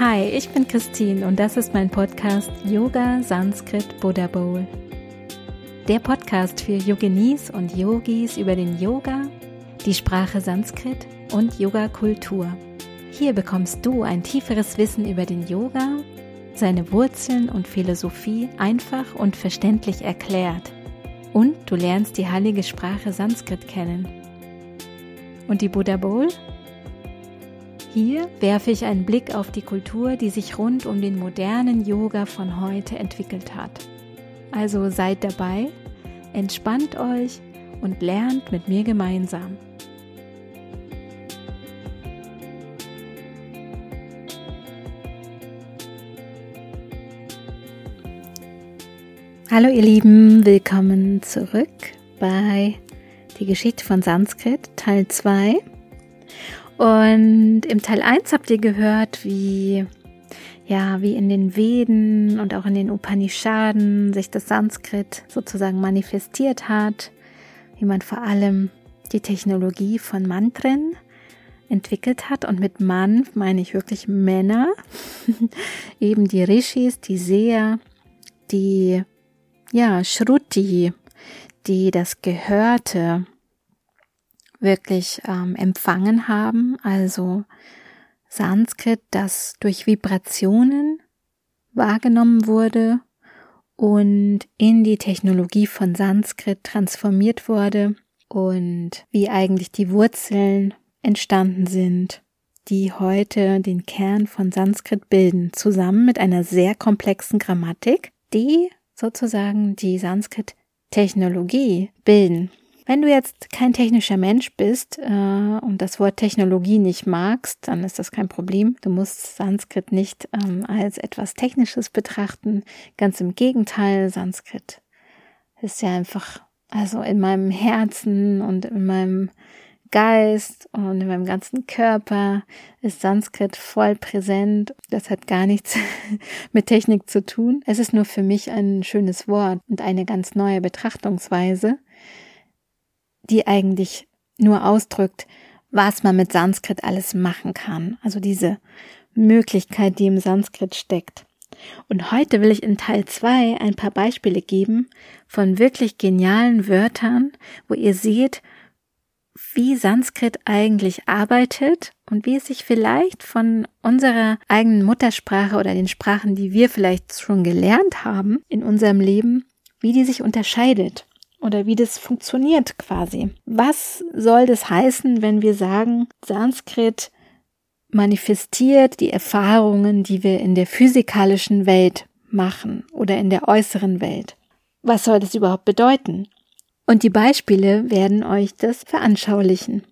Hi, ich bin Christine und das ist mein Podcast Yoga Sanskrit Buddha Bowl. Der Podcast für Yoginis und Yogis über den Yoga, die Sprache Sanskrit und Yoga-Kultur. Hier bekommst du ein tieferes Wissen über den Yoga, seine Wurzeln und Philosophie einfach und verständlich erklärt. Und du lernst die heilige Sprache Sanskrit kennen. Und die Buddha Bowl? Hier werfe ich einen Blick auf die Kultur, die sich rund um den modernen Yoga von heute entwickelt hat. Also seid dabei, entspannt euch und lernt mit mir gemeinsam. Hallo ihr Lieben, willkommen zurück bei Die Geschichte von Sanskrit Teil 2. Und im Teil 1 habt ihr gehört, wie ja, wie in den Veden und auch in den Upanishaden sich das Sanskrit sozusagen manifestiert hat, wie man vor allem die Technologie von Mantren entwickelt hat. Und mit Mann meine ich wirklich Männer, eben die Rishis, die Seher, die ja, Shruti, die das Gehörte wirklich ähm, empfangen haben, also Sanskrit, das durch Vibrationen wahrgenommen wurde und in die Technologie von Sanskrit transformiert wurde und wie eigentlich die Wurzeln entstanden sind, die heute den Kern von Sanskrit bilden, zusammen mit einer sehr komplexen Grammatik, die sozusagen die Sanskrit-Technologie bilden. Wenn du jetzt kein technischer Mensch bist äh, und das Wort Technologie nicht magst, dann ist das kein Problem. Du musst Sanskrit nicht ähm, als etwas Technisches betrachten. Ganz im Gegenteil, Sanskrit ist ja einfach, also in meinem Herzen und in meinem Geist und in meinem ganzen Körper ist Sanskrit voll präsent. Das hat gar nichts mit Technik zu tun. Es ist nur für mich ein schönes Wort und eine ganz neue Betrachtungsweise, die eigentlich nur ausdrückt, was man mit Sanskrit alles machen kann. Also diese Möglichkeit, die im Sanskrit steckt. Und heute will ich in Teil 2 ein paar Beispiele geben von wirklich genialen Wörtern, wo ihr seht, wie Sanskrit eigentlich arbeitet und wie es sich vielleicht von unserer eigenen Muttersprache oder den Sprachen, die wir vielleicht schon gelernt haben in unserem Leben, wie die sich unterscheidet oder wie das funktioniert quasi. Was soll das heißen, wenn wir sagen, Sanskrit manifestiert die Erfahrungen, die wir in der physikalischen Welt machen oder in der äußeren Welt? Was soll das überhaupt bedeuten? Und die Beispiele werden euch das veranschaulichen.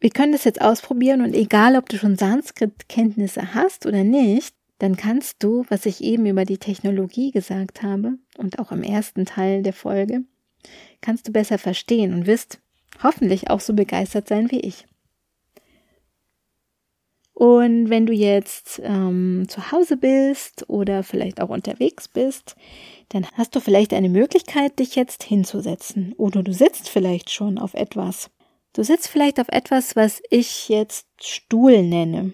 Wir können das jetzt ausprobieren und egal, ob du schon Sanskrit-Kenntnisse hast oder nicht, dann kannst du, was ich eben über die Technologie gesagt habe und auch im ersten Teil der Folge, kannst du besser verstehen und wirst hoffentlich auch so begeistert sein wie ich. Und wenn du jetzt ähm, zu Hause bist oder vielleicht auch unterwegs bist, dann hast du vielleicht eine Möglichkeit, dich jetzt hinzusetzen. Oder du sitzt vielleicht schon auf etwas. Du sitzt vielleicht auf etwas, was ich jetzt Stuhl nenne.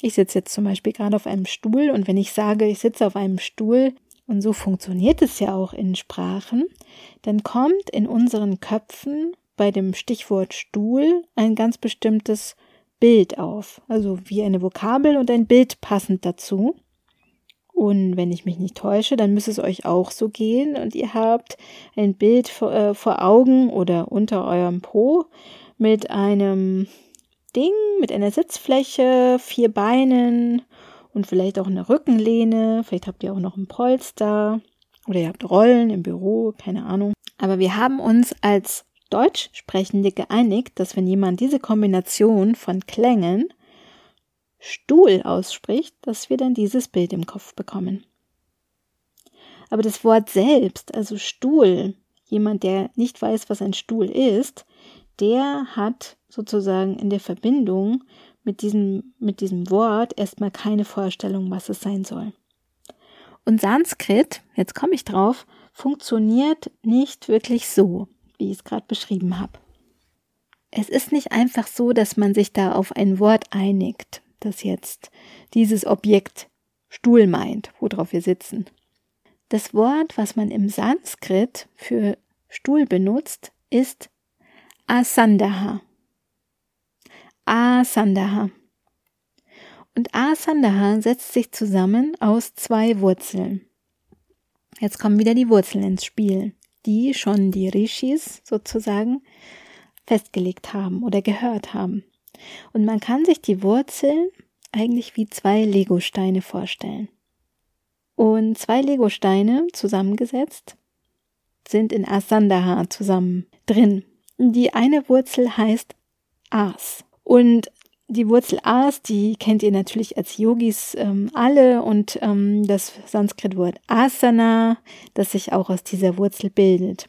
Ich sitze jetzt zum Beispiel gerade auf einem Stuhl und wenn ich sage, ich sitze auf einem Stuhl, und so funktioniert es ja auch in Sprachen, dann kommt in unseren Köpfen bei dem Stichwort Stuhl ein ganz bestimmtes Bild auf, also wie eine Vokabel und ein Bild passend dazu. Und wenn ich mich nicht täusche, dann müsste es euch auch so gehen und ihr habt ein Bild vor, äh, vor Augen oder unter eurem Po mit einem Ding, mit einer Sitzfläche, vier Beinen und vielleicht auch eine Rückenlehne, vielleicht habt ihr auch noch ein Polster oder ihr habt Rollen im Büro, keine Ahnung. Aber wir haben uns als Deutschsprechende geeinigt, dass wenn jemand diese Kombination von Klängen Stuhl ausspricht, dass wir dann dieses Bild im Kopf bekommen. Aber das Wort selbst, also Stuhl, jemand, der nicht weiß, was ein Stuhl ist, der hat sozusagen in der Verbindung mit diesem, mit diesem Wort erstmal keine Vorstellung, was es sein soll. Und Sanskrit, jetzt komme ich drauf, funktioniert nicht wirklich so, wie ich es gerade beschrieben habe. Es ist nicht einfach so, dass man sich da auf ein Wort einigt, das jetzt dieses Objekt Stuhl meint, worauf wir sitzen. Das Wort, was man im Sanskrit für Stuhl benutzt, ist Asandaha. Asandaha. Und Asandaha setzt sich zusammen aus zwei Wurzeln. Jetzt kommen wieder die Wurzeln ins Spiel, die schon die Rishis sozusagen festgelegt haben oder gehört haben. Und man kann sich die Wurzeln eigentlich wie zwei Legosteine vorstellen. Und zwei Legosteine zusammengesetzt sind in Asandaha zusammen drin. Die eine Wurzel heißt As. Und die Wurzel As, die kennt ihr natürlich als Yogis ähm, alle und ähm, das Sanskritwort Asana, das sich auch aus dieser Wurzel bildet.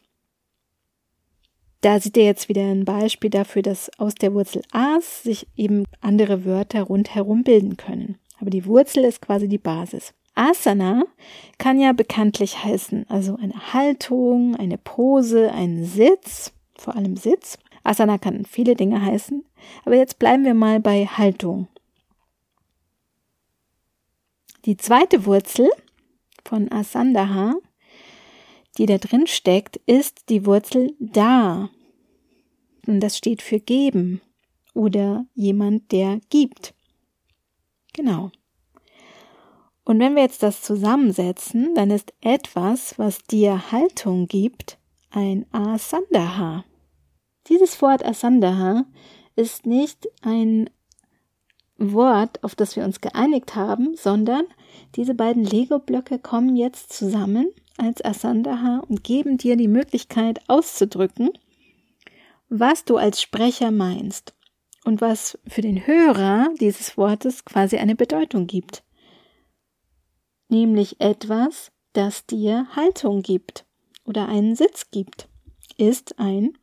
Da seht ihr jetzt wieder ein Beispiel dafür, dass aus der Wurzel As sich eben andere Wörter rundherum bilden können. Aber die Wurzel ist quasi die Basis. Asana kann ja bekanntlich heißen, also eine Haltung, eine Pose, ein Sitz, vor allem Sitz. Asana kann viele Dinge heißen, aber jetzt bleiben wir mal bei Haltung. Die zweite Wurzel von Asandaha die da drin steckt, ist die Wurzel da. Und das steht für geben oder jemand, der gibt. Genau. Und wenn wir jetzt das zusammensetzen, dann ist etwas, was dir Haltung gibt, ein Asandaha. Dieses Wort Asandaha ist nicht ein Wort, auf das wir uns geeinigt haben, sondern diese beiden Lego-Blöcke kommen jetzt zusammen als Asandaha und geben dir die Möglichkeit auszudrücken, was du als Sprecher meinst und was für den Hörer dieses Wortes quasi eine Bedeutung gibt. Nämlich etwas, das dir Haltung gibt oder einen Sitz gibt, ist ein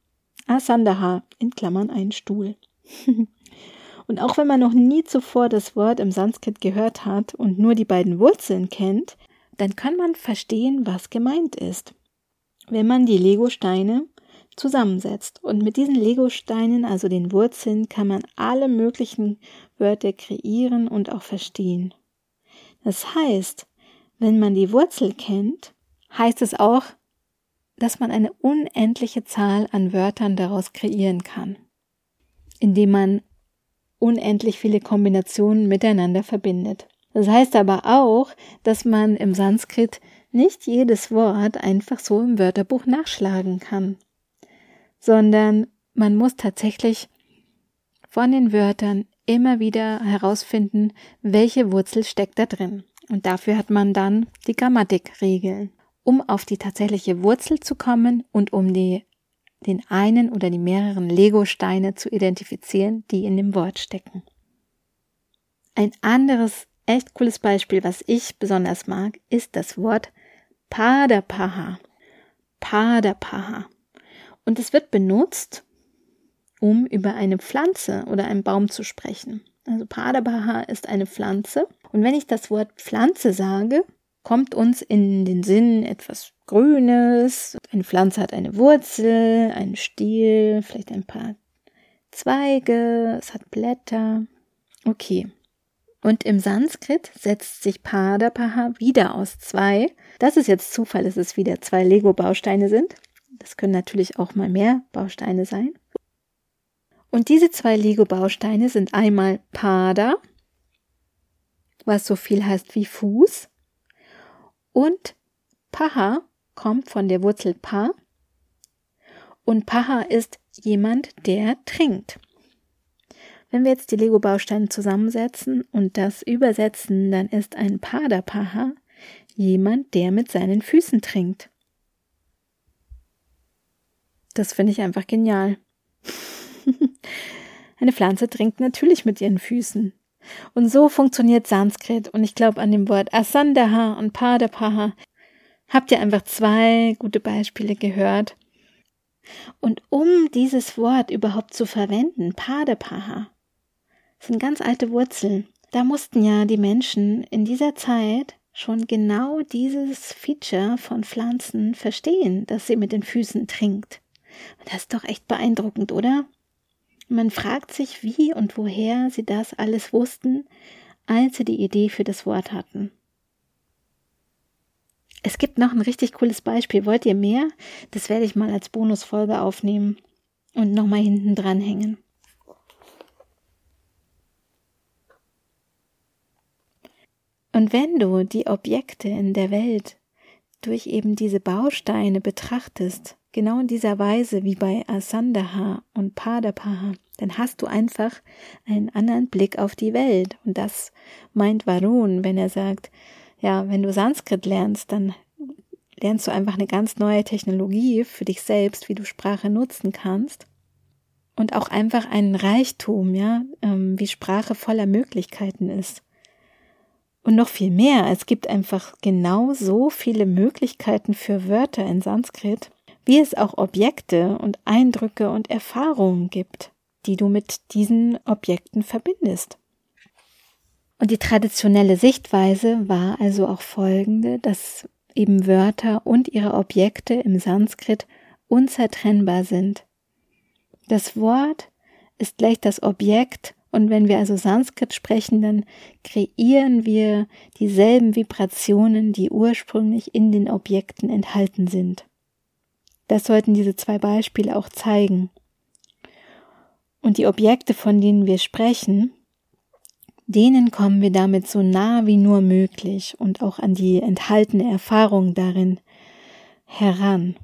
Asandaha, in Klammern ein Stuhl. und auch wenn man noch nie zuvor das Wort im Sanskrit gehört hat und nur die beiden Wurzeln kennt, dann kann man verstehen, was gemeint ist. Wenn man die Lego-Steine zusammensetzt. Und mit diesen Lego-Steinen, also den Wurzeln, kann man alle möglichen Wörter kreieren und auch verstehen. Das heißt, wenn man die Wurzel kennt, heißt es auch, dass man eine unendliche Zahl an Wörtern daraus kreieren kann, indem man unendlich viele Kombinationen miteinander verbindet. Das heißt aber auch, dass man im Sanskrit nicht jedes Wort einfach so im Wörterbuch nachschlagen kann, sondern man muss tatsächlich von den Wörtern immer wieder herausfinden, welche Wurzel steckt da drin. Und dafür hat man dann die Grammatikregeln, um auf die tatsächliche Wurzel zu kommen und um die, den einen oder die mehreren Lego-Steine zu identifizieren, die in dem Wort stecken. Ein anderes echt cooles Beispiel, was ich besonders mag, ist das Wort Padapaha. Padapaha. Und es wird benutzt, um über eine Pflanze oder einen Baum zu sprechen. Also Padapaha ist eine Pflanze. Und wenn ich das Wort Pflanze sage, kommt uns in den Sinn etwas Grünes. Eine Pflanze hat eine Wurzel, einen Stiel, vielleicht ein paar Zweige, es hat Blätter. Okay. Und im Sanskrit setzt sich Padapaha wieder aus zwei. Das ist jetzt Zufall, dass es wieder zwei Lego-Bausteine sind. Das können natürlich auch mal mehr Bausteine sein. Und diese zwei Lego-Bausteine sind einmal Pada, was so viel heißt wie Fuß, und Paha kommt von der Wurzel Pa. Und Paha ist jemand, der trinkt. Wenn wir jetzt die Lego-Bausteine zusammensetzen und das übersetzen, dann ist ein Padapaha jemand, der mit seinen Füßen trinkt. Das finde ich einfach genial. Eine Pflanze trinkt natürlich mit ihren Füßen. Und so funktioniert Sanskrit. Und ich glaube, an dem Wort Asandaha und Padapaha habt ihr einfach zwei gute Beispiele gehört. Und um dieses Wort überhaupt zu verwenden, Padapaha, sind ganz alte Wurzeln. Da mussten ja die Menschen in dieser Zeit schon genau dieses Feature von Pflanzen verstehen, dass sie mit den Füßen trinkt. Das ist doch echt beeindruckend, oder? Man fragt sich, wie und woher sie das alles wussten, als sie die Idee für das Wort hatten. Es gibt noch ein richtig cooles Beispiel. Wollt ihr mehr? Das werde ich mal als Bonusfolge aufnehmen und nochmal hinten dran Und wenn du die Objekte in der Welt durch eben diese Bausteine betrachtest, genau in dieser Weise wie bei Asandaha und Padapaha, dann hast du einfach einen anderen Blick auf die Welt. Und das meint Varun, wenn er sagt, ja, wenn du Sanskrit lernst, dann lernst du einfach eine ganz neue Technologie für dich selbst, wie du Sprache nutzen kannst. Und auch einfach einen Reichtum, ja, ähm, wie Sprache voller Möglichkeiten ist. Und noch viel mehr, es gibt einfach genau so viele Möglichkeiten für Wörter in Sanskrit, wie es auch Objekte und Eindrücke und Erfahrungen gibt, die du mit diesen Objekten verbindest. Und die traditionelle Sichtweise war also auch folgende, dass eben Wörter und ihre Objekte im Sanskrit unzertrennbar sind. Das Wort ist gleich das Objekt und wenn wir also Sanskrit sprechen, dann kreieren wir dieselben Vibrationen, die ursprünglich in den Objekten enthalten sind. Das sollten diese zwei Beispiele auch zeigen. Und die Objekte, von denen wir sprechen, denen kommen wir damit so nah wie nur möglich und auch an die enthaltene Erfahrung darin heran,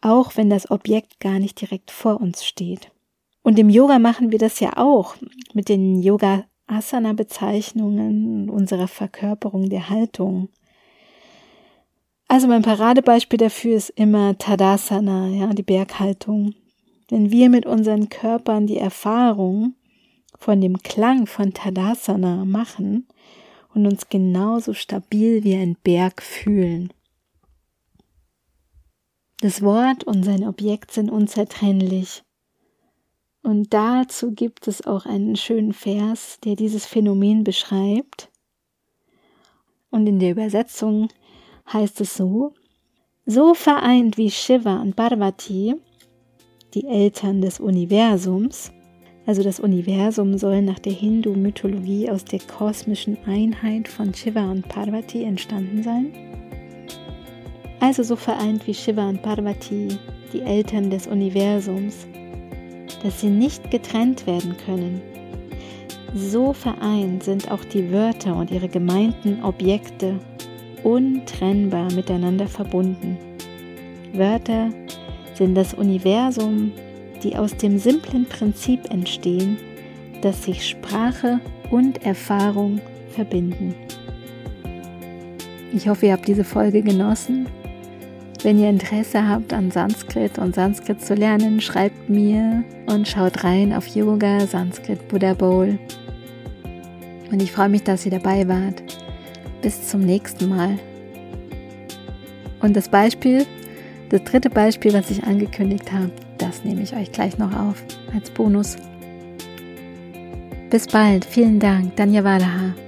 auch wenn das Objekt gar nicht direkt vor uns steht. Und im Yoga machen wir das ja auch mit den Yoga Asana Bezeichnungen unserer Verkörperung der Haltung. Also mein Paradebeispiel dafür ist immer Tadasana, ja, die Berghaltung. Wenn wir mit unseren Körpern die Erfahrung von dem Klang von Tadasana machen und uns genauso stabil wie ein Berg fühlen. Das Wort und sein Objekt sind unzertrennlich. Und dazu gibt es auch einen schönen Vers, der dieses Phänomen beschreibt. Und in der Übersetzung heißt es so, so vereint wie Shiva und Parvati, die Eltern des Universums, also das Universum soll nach der Hindu-Mythologie aus der kosmischen Einheit von Shiva und Parvati entstanden sein. Also so vereint wie Shiva und Parvati, die Eltern des Universums, dass sie nicht getrennt werden können. So vereint sind auch die Wörter und ihre gemeinten Objekte untrennbar miteinander verbunden. Wörter sind das Universum, die aus dem simplen Prinzip entstehen, dass sich Sprache und Erfahrung verbinden. Ich hoffe, ihr habt diese Folge genossen wenn ihr Interesse habt an Sanskrit und Sanskrit zu lernen, schreibt mir und schaut rein auf Yoga Sanskrit Buddha Bowl. Und ich freue mich, dass ihr dabei wart. Bis zum nächsten Mal. Und das Beispiel, das dritte Beispiel, was ich angekündigt habe, das nehme ich euch gleich noch auf als Bonus. Bis bald. Vielen Dank. Danja Walaha.